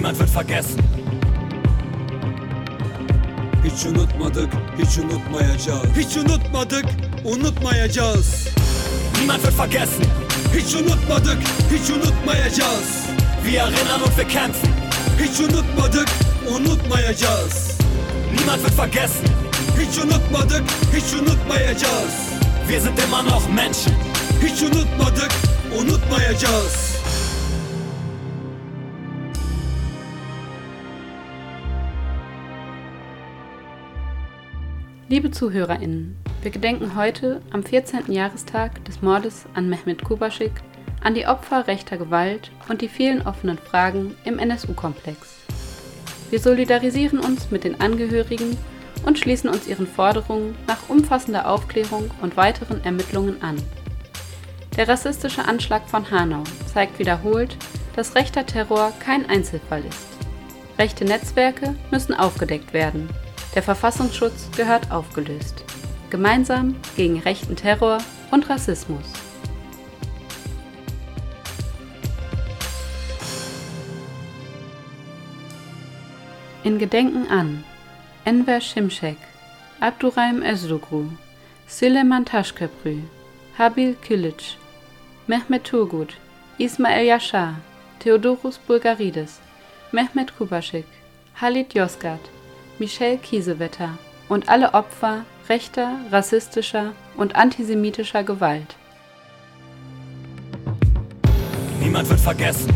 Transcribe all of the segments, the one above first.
Niemand wird vergessen. Hiç unutmadık, hiç unutmayacağız. Hiç unutmadık, unutmayacağız. Niemand wird vergessen. Hiç unutmadık, hiç unutmayacağız. Wir erinnern und wir kämpfen. Hiç unutmadık, unutmayacağız. Niemand wird vergessen. Hiç unutmadık, hiç unutmayacağız. Wir sind immer noch Menschen. Hiç unutmadık, unutmayacağız. Liebe ZuhörerInnen, wir gedenken heute am 14. Jahrestag des Mordes an Mehmet Kubaschik an die Opfer rechter Gewalt und die vielen offenen Fragen im NSU-Komplex. Wir solidarisieren uns mit den Angehörigen und schließen uns ihren Forderungen nach umfassender Aufklärung und weiteren Ermittlungen an. Der rassistische Anschlag von Hanau zeigt wiederholt, dass rechter Terror kein Einzelfall ist. Rechte Netzwerke müssen aufgedeckt werden. Der Verfassungsschutz gehört aufgelöst. Gemeinsam gegen rechten Terror und Rassismus. In Gedenken an Enver Şimşek, Abdurrahim Özlugru, Süleyman Taşköprü, Habil Kilic, Mehmet Turgut, Ismail Yashar, Theodorus Bulgaridis, Mehmet Kubaschik, Halit Yozgat, Michel Kiesewetter und alle Opfer rechter, rassistischer und antisemitischer Gewalt. Niemand wird vergessen.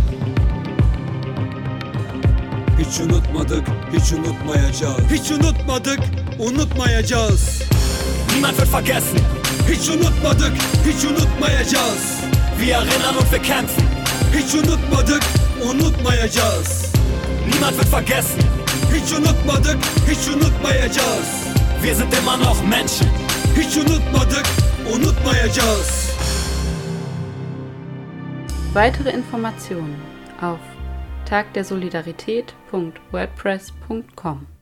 Hiç unutmadık, hiç unutmayacağız. Hiç unutmadık, unutmayacağız. Niemand wird vergessen. Hiç unutmadık, hiç unutmayacağız. Wir erinnern und wir kämpfen. Hiç unutmadık, unutmayacağız. Niemand wird vergessen. Hiç unutmadık, hiç unutmayacağız. Wir sind immer noch Menschen. Hiç unutmadık, unutmayacağız. Weitere Informationen auf tagdersolidarität.wordpress.com